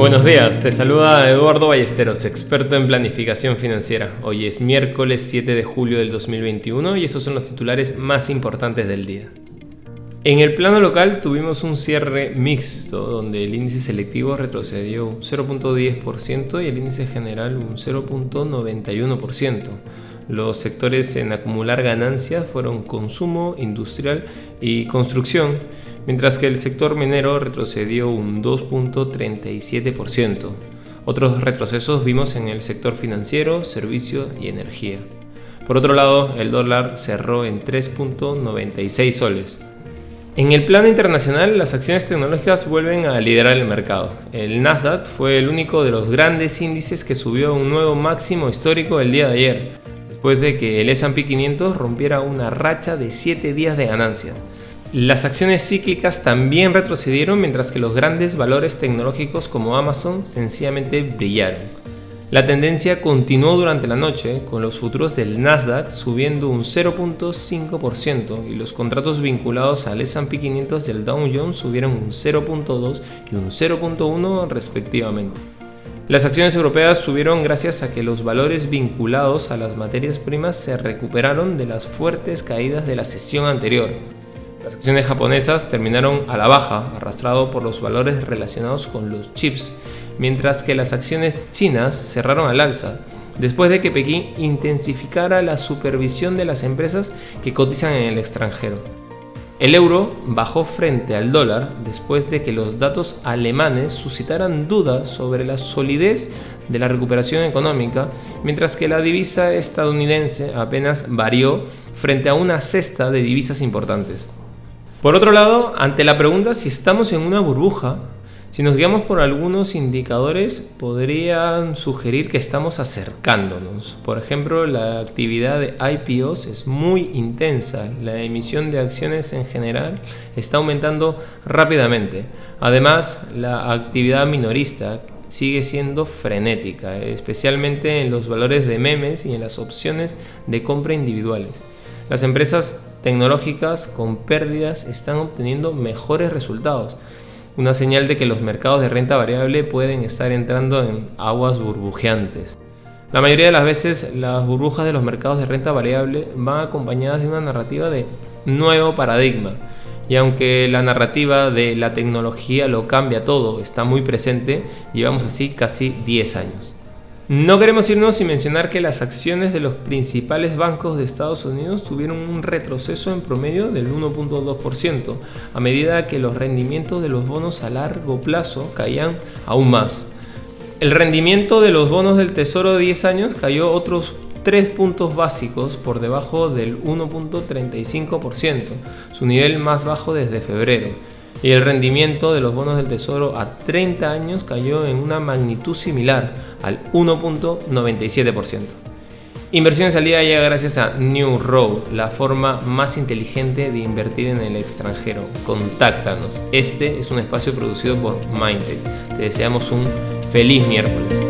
Buenos días, te saluda Eduardo Ballesteros, experto en planificación financiera. Hoy es miércoles 7 de julio del 2021 y estos son los titulares más importantes del día. En el plano local tuvimos un cierre mixto donde el índice selectivo retrocedió un 0.10% y el índice general un 0.91%. Los sectores en acumular ganancias fueron consumo, industrial y construcción, mientras que el sector minero retrocedió un 2.37%. Otros retrocesos vimos en el sector financiero, servicio y energía. Por otro lado, el dólar cerró en 3.96 soles. En el plano internacional, las acciones tecnológicas vuelven a liderar el mercado. El Nasdaq fue el único de los grandes índices que subió a un nuevo máximo histórico el día de ayer después de que el S&P 500 rompiera una racha de 7 días de ganancia. Las acciones cíclicas también retrocedieron mientras que los grandes valores tecnológicos como Amazon sencillamente brillaron. La tendencia continuó durante la noche, con los futuros del Nasdaq subiendo un 0.5% y los contratos vinculados al S&P 500 y el Dow Jones subieron un 0.2 y un 0.1 respectivamente. Las acciones europeas subieron gracias a que los valores vinculados a las materias primas se recuperaron de las fuertes caídas de la sesión anterior. Las acciones japonesas terminaron a la baja, arrastrado por los valores relacionados con los chips, mientras que las acciones chinas cerraron al alza, después de que Pekín intensificara la supervisión de las empresas que cotizan en el extranjero. El euro bajó frente al dólar después de que los datos alemanes suscitaran dudas sobre la solidez de la recuperación económica, mientras que la divisa estadounidense apenas varió frente a una cesta de divisas importantes. Por otro lado, ante la pregunta si estamos en una burbuja, si nos guiamos por algunos indicadores, podrían sugerir que estamos acercándonos. Por ejemplo, la actividad de IPOs es muy intensa. La emisión de acciones en general está aumentando rápidamente. Además, la actividad minorista sigue siendo frenética, especialmente en los valores de memes y en las opciones de compra individuales. Las empresas tecnológicas con pérdidas están obteniendo mejores resultados una señal de que los mercados de renta variable pueden estar entrando en aguas burbujeantes. La mayoría de las veces las burbujas de los mercados de renta variable van acompañadas de una narrativa de nuevo paradigma. Y aunque la narrativa de la tecnología lo cambia todo está muy presente, llevamos así casi 10 años. No queremos irnos sin mencionar que las acciones de los principales bancos de Estados Unidos tuvieron un retroceso en promedio del 1.2%, a medida que los rendimientos de los bonos a largo plazo caían aún más. El rendimiento de los bonos del Tesoro de 10 años cayó otros 3 puntos básicos por debajo del 1.35%, su nivel más bajo desde febrero y el rendimiento de los bonos del Tesoro a 30 años cayó en una magnitud similar al 1.97%. Inversiones al día llega gracias a New Road, la forma más inteligente de invertir en el extranjero. Contáctanos. Este es un espacio producido por Mindtech. Te deseamos un feliz miércoles.